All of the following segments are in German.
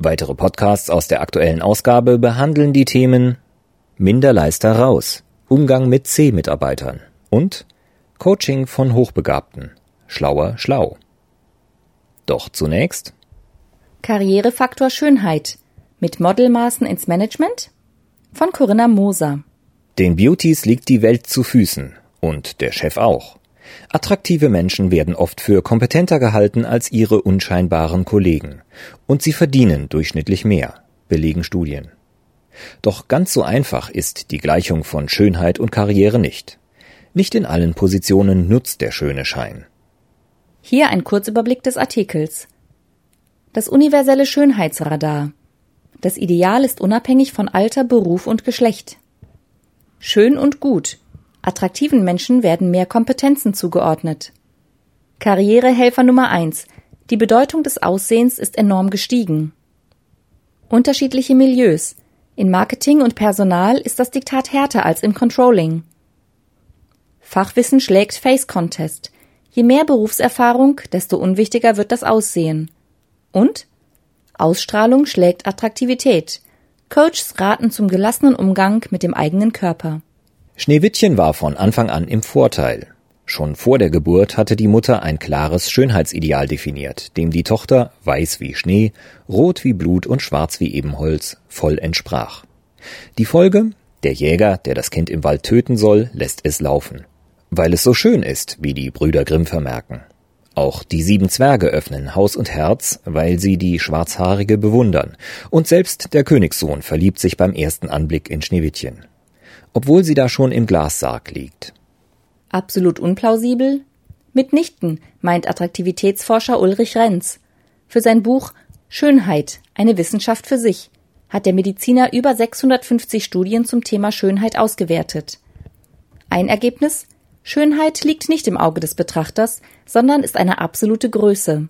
Weitere Podcasts aus der aktuellen Ausgabe behandeln die Themen Minderleister raus, Umgang mit C-Mitarbeitern und Coaching von Hochbegabten, schlauer schlau. Doch zunächst Karrierefaktor Schönheit mit Modelmaßen ins Management von Corinna Moser. Den Beauties liegt die Welt zu Füßen und der Chef auch. Attraktive Menschen werden oft für kompetenter gehalten als ihre unscheinbaren Kollegen. Und sie verdienen durchschnittlich mehr, belegen Studien. Doch ganz so einfach ist die Gleichung von Schönheit und Karriere nicht. Nicht in allen Positionen nutzt der schöne Schein. Hier ein Kurzüberblick des Artikels. Das universelle Schönheitsradar. Das Ideal ist unabhängig von Alter, Beruf und Geschlecht. Schön und gut Attraktiven Menschen werden mehr Kompetenzen zugeordnet. Karrierehelfer Nummer eins: Die Bedeutung des Aussehens ist enorm gestiegen. Unterschiedliche Milieus. In Marketing und Personal ist das Diktat härter als im Controlling. Fachwissen schlägt Face Contest. Je mehr Berufserfahrung, desto unwichtiger wird das Aussehen. Und Ausstrahlung schlägt Attraktivität. Coaches raten zum gelassenen Umgang mit dem eigenen Körper. Schneewittchen war von Anfang an im Vorteil. Schon vor der Geburt hatte die Mutter ein klares Schönheitsideal definiert, dem die Tochter weiß wie Schnee, rot wie Blut und schwarz wie Ebenholz voll entsprach. Die Folge? Der Jäger, der das Kind im Wald töten soll, lässt es laufen. Weil es so schön ist, wie die Brüder Grimm vermerken. Auch die sieben Zwerge öffnen Haus und Herz, weil sie die Schwarzhaarige bewundern. Und selbst der Königssohn verliebt sich beim ersten Anblick in Schneewittchen obwohl sie da schon im Glassarg liegt. Absolut unplausibel? Mitnichten, meint Attraktivitätsforscher Ulrich Renz. Für sein Buch Schönheit, eine Wissenschaft für sich, hat der Mediziner über 650 Studien zum Thema Schönheit ausgewertet. Ein Ergebnis? Schönheit liegt nicht im Auge des Betrachters, sondern ist eine absolute Größe.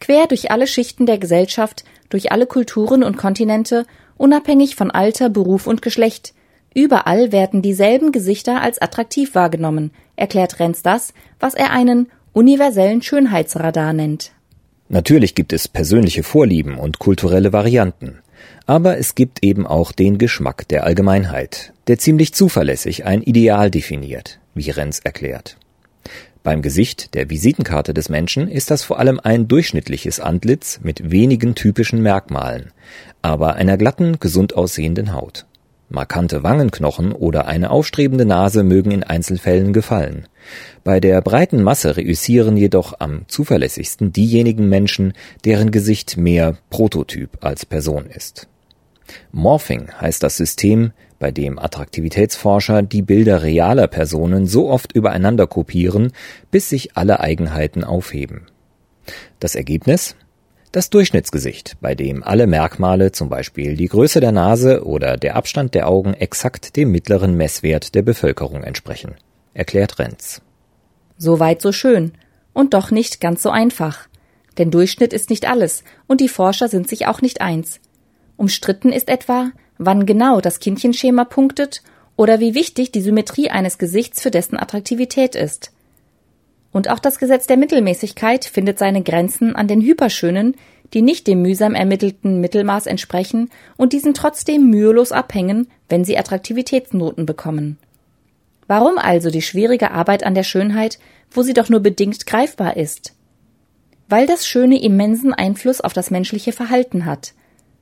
Quer durch alle Schichten der Gesellschaft, durch alle Kulturen und Kontinente, unabhängig von Alter, Beruf und Geschlecht, Überall werden dieselben Gesichter als attraktiv wahrgenommen, erklärt Renz das, was er einen universellen Schönheitsradar nennt. Natürlich gibt es persönliche Vorlieben und kulturelle Varianten. Aber es gibt eben auch den Geschmack der Allgemeinheit, der ziemlich zuverlässig ein Ideal definiert, wie Renz erklärt. Beim Gesicht der Visitenkarte des Menschen ist das vor allem ein durchschnittliches Antlitz mit wenigen typischen Merkmalen, aber einer glatten, gesund aussehenden Haut. Markante Wangenknochen oder eine aufstrebende Nase mögen in Einzelfällen gefallen. Bei der breiten Masse reüssieren jedoch am zuverlässigsten diejenigen Menschen, deren Gesicht mehr Prototyp als Person ist. Morphing heißt das System, bei dem Attraktivitätsforscher die Bilder realer Personen so oft übereinander kopieren, bis sich alle Eigenheiten aufheben. Das Ergebnis? Das Durchschnittsgesicht, bei dem alle Merkmale, zum Beispiel die Größe der Nase oder der Abstand der Augen, exakt dem mittleren Messwert der Bevölkerung entsprechen, erklärt Renz. So weit, so schön. Und doch nicht ganz so einfach. Denn Durchschnitt ist nicht alles, und die Forscher sind sich auch nicht eins. Umstritten ist etwa, wann genau das Kindchenschema punktet oder wie wichtig die Symmetrie eines Gesichts für dessen Attraktivität ist. Und auch das Gesetz der Mittelmäßigkeit findet seine Grenzen an den Hyperschönen, die nicht dem mühsam ermittelten Mittelmaß entsprechen und diesen trotzdem mühelos abhängen, wenn sie Attraktivitätsnoten bekommen. Warum also die schwierige Arbeit an der Schönheit, wo sie doch nur bedingt greifbar ist? Weil das Schöne immensen Einfluss auf das menschliche Verhalten hat.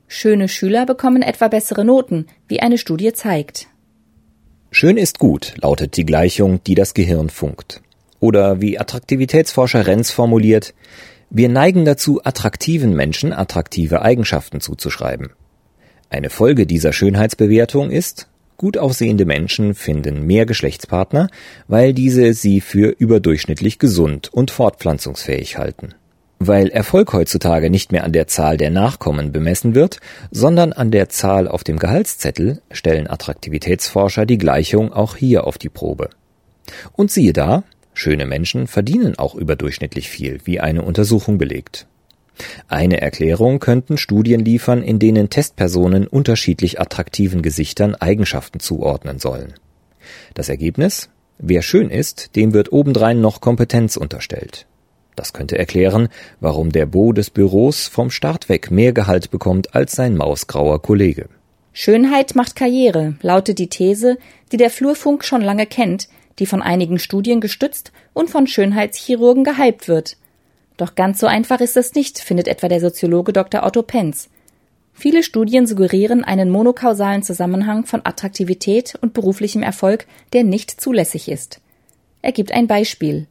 Schöne Schüler bekommen etwa bessere Noten, wie eine Studie zeigt. Schön ist gut, lautet die Gleichung, die das Gehirn funkt. Oder wie Attraktivitätsforscher Renz formuliert, wir neigen dazu, attraktiven Menschen attraktive Eigenschaften zuzuschreiben. Eine Folge dieser Schönheitsbewertung ist, gut aussehende Menschen finden mehr Geschlechtspartner, weil diese sie für überdurchschnittlich gesund und fortpflanzungsfähig halten. Weil Erfolg heutzutage nicht mehr an der Zahl der Nachkommen bemessen wird, sondern an der Zahl auf dem Gehaltszettel, stellen Attraktivitätsforscher die Gleichung auch hier auf die Probe. Und siehe da, schöne Menschen verdienen auch überdurchschnittlich viel, wie eine Untersuchung belegt. Eine Erklärung könnten Studien liefern, in denen Testpersonen unterschiedlich attraktiven Gesichtern Eigenschaften zuordnen sollen. Das Ergebnis? Wer schön ist, dem wird obendrein noch Kompetenz unterstellt. Das könnte erklären, warum der Bo des Büros vom Start weg mehr Gehalt bekommt als sein mausgrauer Kollege. Schönheit macht Karriere, lautet die These, die der Flurfunk schon lange kennt, die von einigen Studien gestützt und von Schönheitschirurgen gehypt wird. Doch ganz so einfach ist es nicht, findet etwa der Soziologe Dr. Otto Penz. Viele Studien suggerieren einen monokausalen Zusammenhang von Attraktivität und beruflichem Erfolg, der nicht zulässig ist. Er gibt ein Beispiel.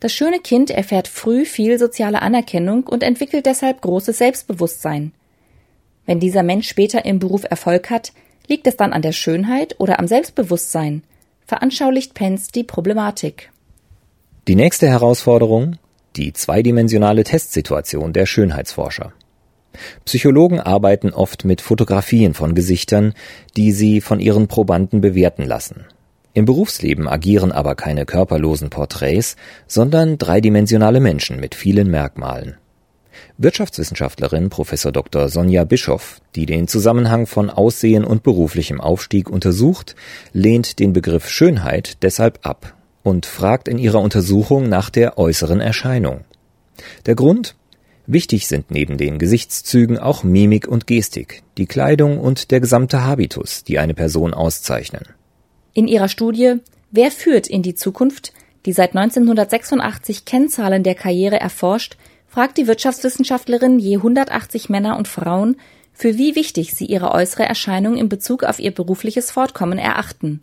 Das schöne Kind erfährt früh viel soziale Anerkennung und entwickelt deshalb großes Selbstbewusstsein. Wenn dieser Mensch später im Beruf Erfolg hat, liegt es dann an der Schönheit oder am Selbstbewusstsein? Veranschaulicht Pence die Problematik. Die nächste Herausforderung die zweidimensionale Testsituation der Schönheitsforscher. Psychologen arbeiten oft mit Fotografien von Gesichtern, die sie von ihren Probanden bewerten lassen. Im Berufsleben agieren aber keine körperlosen Porträts, sondern dreidimensionale Menschen mit vielen Merkmalen. Wirtschaftswissenschaftlerin Prof. Dr. Sonja Bischoff, die den Zusammenhang von Aussehen und beruflichem Aufstieg untersucht, lehnt den Begriff Schönheit deshalb ab und fragt in ihrer Untersuchung nach der äußeren Erscheinung. Der Grund? Wichtig sind neben den Gesichtszügen auch Mimik und Gestik, die Kleidung und der gesamte Habitus, die eine Person auszeichnen. In ihrer Studie Wer führt in die Zukunft, die seit 1986 Kennzahlen der Karriere erforscht, fragt die Wirtschaftswissenschaftlerin je 180 Männer und Frauen, für wie wichtig sie ihre äußere Erscheinung in Bezug auf ihr berufliches Fortkommen erachten.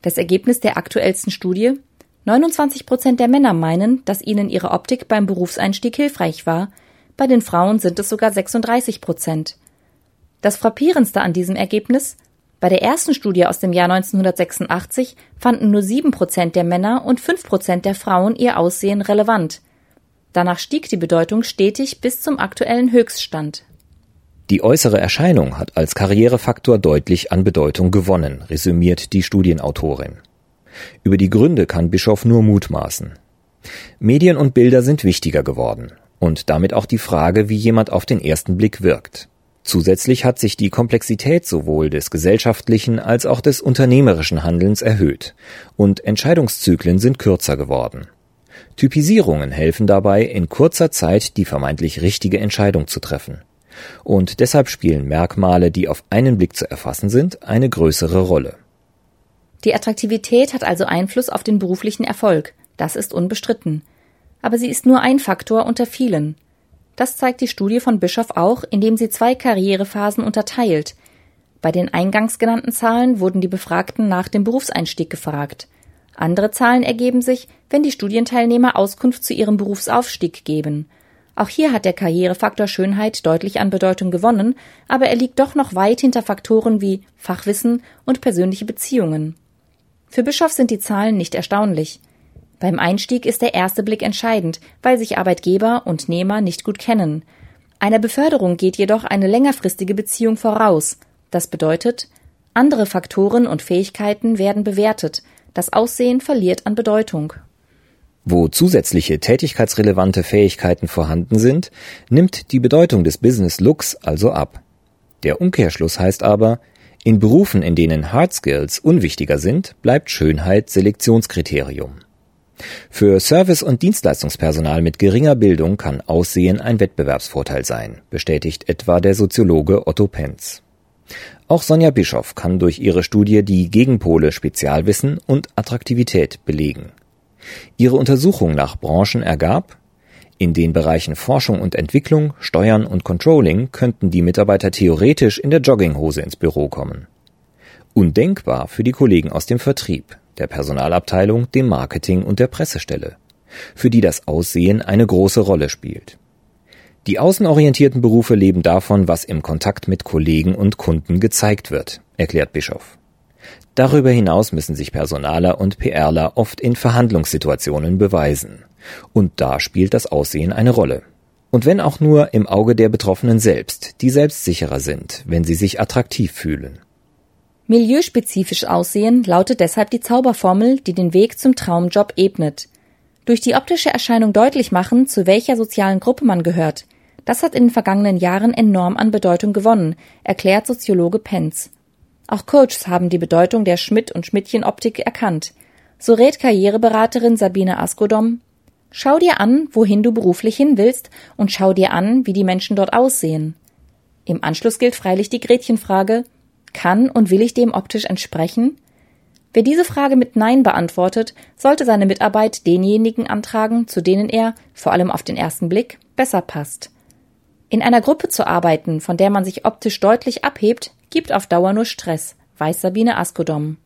Das Ergebnis der aktuellsten Studie 29 Prozent der Männer meinen, dass ihnen ihre Optik beim Berufseinstieg hilfreich war, bei den Frauen sind es sogar 36 Prozent. Das frappierendste an diesem Ergebnis bei der ersten Studie aus dem Jahr 1986 fanden nur sieben Prozent der Männer und fünf Prozent der Frauen ihr Aussehen relevant. Danach stieg die Bedeutung stetig bis zum aktuellen Höchststand. Die äußere Erscheinung hat als Karrierefaktor deutlich an Bedeutung gewonnen, resümiert die Studienautorin. Über die Gründe kann Bischof nur mutmaßen. Medien und Bilder sind wichtiger geworden und damit auch die Frage, wie jemand auf den ersten Blick wirkt. Zusätzlich hat sich die Komplexität sowohl des gesellschaftlichen als auch des unternehmerischen Handelns erhöht und Entscheidungszyklen sind kürzer geworden. Typisierungen helfen dabei, in kurzer Zeit die vermeintlich richtige Entscheidung zu treffen. Und deshalb spielen Merkmale, die auf einen Blick zu erfassen sind, eine größere Rolle. Die Attraktivität hat also Einfluss auf den beruflichen Erfolg, das ist unbestritten. Aber sie ist nur ein Faktor unter vielen. Das zeigt die Studie von Bischoff auch, indem sie zwei Karrierephasen unterteilt. Bei den eingangs genannten Zahlen wurden die Befragten nach dem Berufseinstieg gefragt. Andere Zahlen ergeben sich, wenn die Studienteilnehmer Auskunft zu ihrem Berufsaufstieg geben. Auch hier hat der Karrierefaktor Schönheit deutlich an Bedeutung gewonnen, aber er liegt doch noch weit hinter Faktoren wie Fachwissen und persönliche Beziehungen. Für Bischof sind die Zahlen nicht erstaunlich. Beim Einstieg ist der erste Blick entscheidend, weil sich Arbeitgeber und Nehmer nicht gut kennen. Einer Beförderung geht jedoch eine längerfristige Beziehung voraus. Das bedeutet, andere Faktoren und Fähigkeiten werden bewertet, das Aussehen verliert an Bedeutung. Wo zusätzliche tätigkeitsrelevante Fähigkeiten vorhanden sind, nimmt die Bedeutung des Business Looks also ab. Der Umkehrschluss heißt aber, in Berufen, in denen Hard Skills unwichtiger sind, bleibt Schönheit Selektionskriterium. Für Service- und Dienstleistungspersonal mit geringer Bildung kann Aussehen ein Wettbewerbsvorteil sein, bestätigt etwa der Soziologe Otto Penz. Auch Sonja Bischoff kann durch ihre Studie die Gegenpole Spezialwissen und Attraktivität belegen. Ihre Untersuchung nach Branchen ergab, in den Bereichen Forschung und Entwicklung, Steuern und Controlling könnten die Mitarbeiter theoretisch in der Jogginghose ins Büro kommen. Undenkbar für die Kollegen aus dem Vertrieb der Personalabteilung, dem Marketing und der Pressestelle, für die das Aussehen eine große Rolle spielt. Die außenorientierten Berufe leben davon, was im Kontakt mit Kollegen und Kunden gezeigt wird, erklärt Bischof. Darüber hinaus müssen sich Personaler und PRler oft in Verhandlungssituationen beweisen. Und da spielt das Aussehen eine Rolle. Und wenn auch nur im Auge der Betroffenen selbst, die selbstsicherer sind, wenn sie sich attraktiv fühlen. Milieuspezifisch aussehen lautet deshalb die Zauberformel, die den Weg zum Traumjob ebnet. Durch die optische Erscheinung deutlich machen, zu welcher sozialen Gruppe man gehört. Das hat in den vergangenen Jahren enorm an Bedeutung gewonnen, erklärt Soziologe Penz. Auch Coaches haben die Bedeutung der Schmidt- und Schmidtchen-Optik erkannt. So rät Karriereberaterin Sabine Askodom, Schau dir an, wohin du beruflich hin willst und schau dir an, wie die Menschen dort aussehen. Im Anschluss gilt freilich die Gretchenfrage, kann und will ich dem optisch entsprechen? Wer diese Frage mit Nein beantwortet, sollte seine Mitarbeit denjenigen antragen, zu denen er, vor allem auf den ersten Blick, besser passt. In einer Gruppe zu arbeiten, von der man sich optisch deutlich abhebt, gibt auf Dauer nur Stress, weiß Sabine Askodom.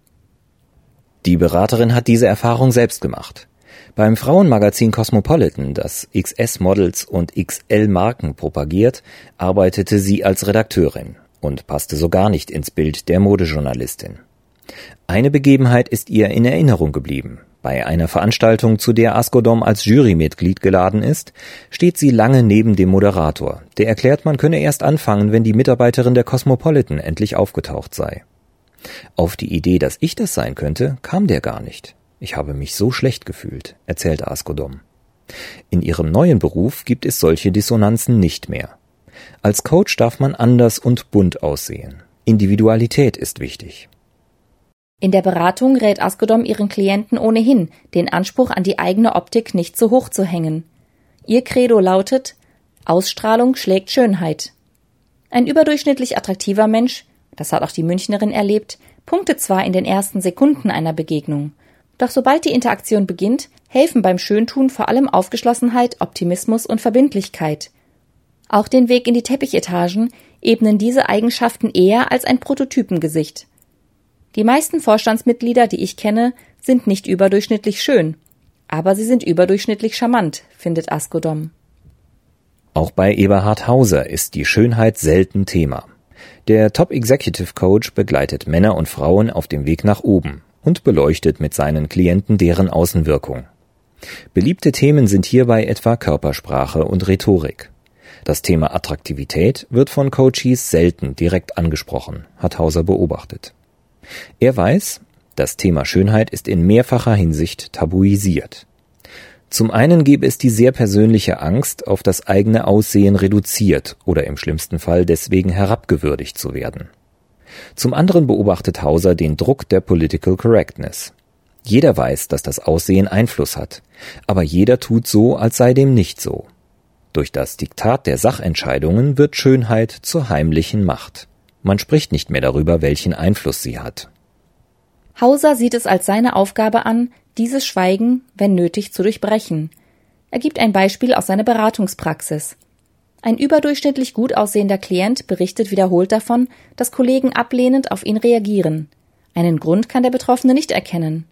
Die Beraterin hat diese Erfahrung selbst gemacht. Beim Frauenmagazin Cosmopolitan, das XS-Models und XL-Marken propagiert, arbeitete sie als Redakteurin und passte so gar nicht ins Bild der Modejournalistin. Eine Begebenheit ist ihr in Erinnerung geblieben. Bei einer Veranstaltung, zu der Askodom als Jurymitglied geladen ist, steht sie lange neben dem Moderator. Der erklärt, man könne erst anfangen, wenn die Mitarbeiterin der Cosmopolitan endlich aufgetaucht sei. Auf die Idee, dass ich das sein könnte, kam der gar nicht. Ich habe mich so schlecht gefühlt, erzählte Askodom. In ihrem neuen Beruf gibt es solche Dissonanzen nicht mehr. Als Coach darf man anders und bunt aussehen. Individualität ist wichtig. In der Beratung rät Askodom ihren Klienten ohnehin, den Anspruch an die eigene Optik nicht zu hoch zu hängen. Ihr Credo lautet Ausstrahlung schlägt Schönheit. Ein überdurchschnittlich attraktiver Mensch, das hat auch die Münchnerin erlebt, punktet zwar in den ersten Sekunden einer Begegnung, doch sobald die Interaktion beginnt, helfen beim Schöntun vor allem Aufgeschlossenheit, Optimismus und Verbindlichkeit. Auch den Weg in die Teppichetagen ebnen diese Eigenschaften eher als ein Prototypengesicht. Die meisten Vorstandsmitglieder, die ich kenne, sind nicht überdurchschnittlich schön, aber sie sind überdurchschnittlich charmant, findet Askodom. Auch bei Eberhard Hauser ist die Schönheit selten Thema. Der Top Executive Coach begleitet Männer und Frauen auf dem Weg nach oben und beleuchtet mit seinen Klienten deren Außenwirkung. Beliebte Themen sind hierbei etwa Körpersprache und Rhetorik. Das Thema Attraktivität wird von Coaches selten direkt angesprochen, hat Hauser beobachtet. Er weiß, das Thema Schönheit ist in mehrfacher Hinsicht tabuisiert. Zum einen gebe es die sehr persönliche Angst, auf das eigene Aussehen reduziert oder im schlimmsten Fall deswegen herabgewürdigt zu werden. Zum anderen beobachtet Hauser den Druck der Political Correctness. Jeder weiß, dass das Aussehen Einfluss hat, aber jeder tut so, als sei dem nicht so. Durch das Diktat der Sachentscheidungen wird Schönheit zur heimlichen Macht. Man spricht nicht mehr darüber, welchen Einfluss sie hat. Hauser sieht es als seine Aufgabe an, dieses Schweigen, wenn nötig, zu durchbrechen. Er gibt ein Beispiel aus seiner Beratungspraxis. Ein überdurchschnittlich gut aussehender Klient berichtet wiederholt davon, dass Kollegen ablehnend auf ihn reagieren. Einen Grund kann der Betroffene nicht erkennen.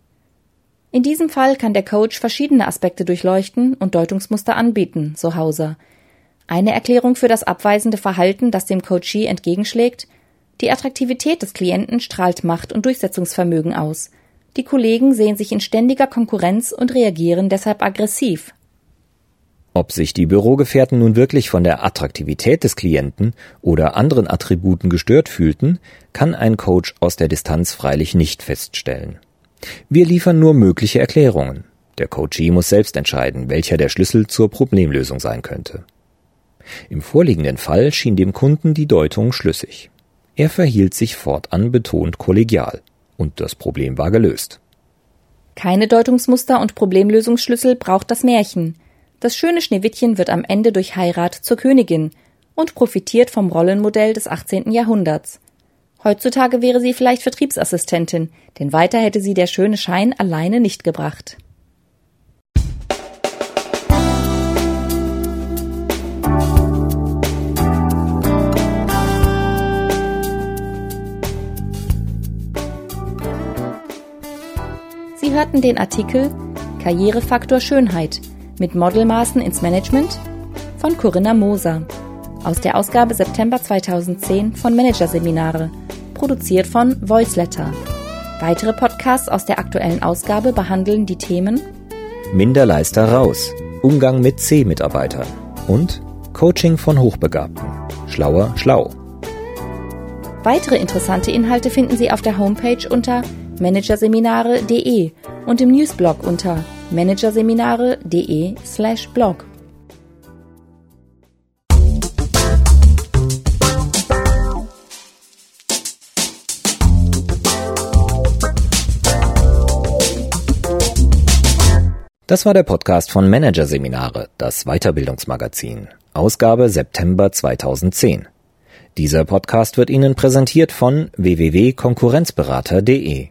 In diesem Fall kann der Coach verschiedene Aspekte durchleuchten und Deutungsmuster anbieten, so Hauser. Eine Erklärung für das abweisende Verhalten, das dem Coachee entgegenschlägt, die Attraktivität des Klienten strahlt Macht und Durchsetzungsvermögen aus. Die Kollegen sehen sich in ständiger Konkurrenz und reagieren deshalb aggressiv. Ob sich die Bürogefährten nun wirklich von der Attraktivität des Klienten oder anderen Attributen gestört fühlten, kann ein Coach aus der Distanz freilich nicht feststellen. Wir liefern nur mögliche Erklärungen. Der Coachee muss selbst entscheiden, welcher der Schlüssel zur Problemlösung sein könnte. Im vorliegenden Fall schien dem Kunden die Deutung schlüssig. Er verhielt sich fortan betont kollegial, und das Problem war gelöst. Keine Deutungsmuster und Problemlösungsschlüssel braucht das Märchen. Das schöne Schneewittchen wird am Ende durch Heirat zur Königin und profitiert vom Rollenmodell des 18. Jahrhunderts. Heutzutage wäre sie vielleicht Vertriebsassistentin, denn weiter hätte sie der schöne Schein alleine nicht gebracht. Sie hörten den Artikel Karrierefaktor Schönheit mit Modelmaßen ins Management von Corinna Moser aus der Ausgabe September 2010 von Managerseminare, produziert von Voiceletter. Weitere Podcasts aus der aktuellen Ausgabe behandeln die Themen Minderleister raus, Umgang mit C-Mitarbeitern und Coaching von Hochbegabten. Schlauer, schlau. Weitere interessante Inhalte finden Sie auf der Homepage unter managerseminare.de und im Newsblog unter managerseminare.de/blog. Das war der Podcast von Managerseminare, das Weiterbildungsmagazin, Ausgabe September 2010. Dieser Podcast wird Ihnen präsentiert von www.konkurrenzberater.de.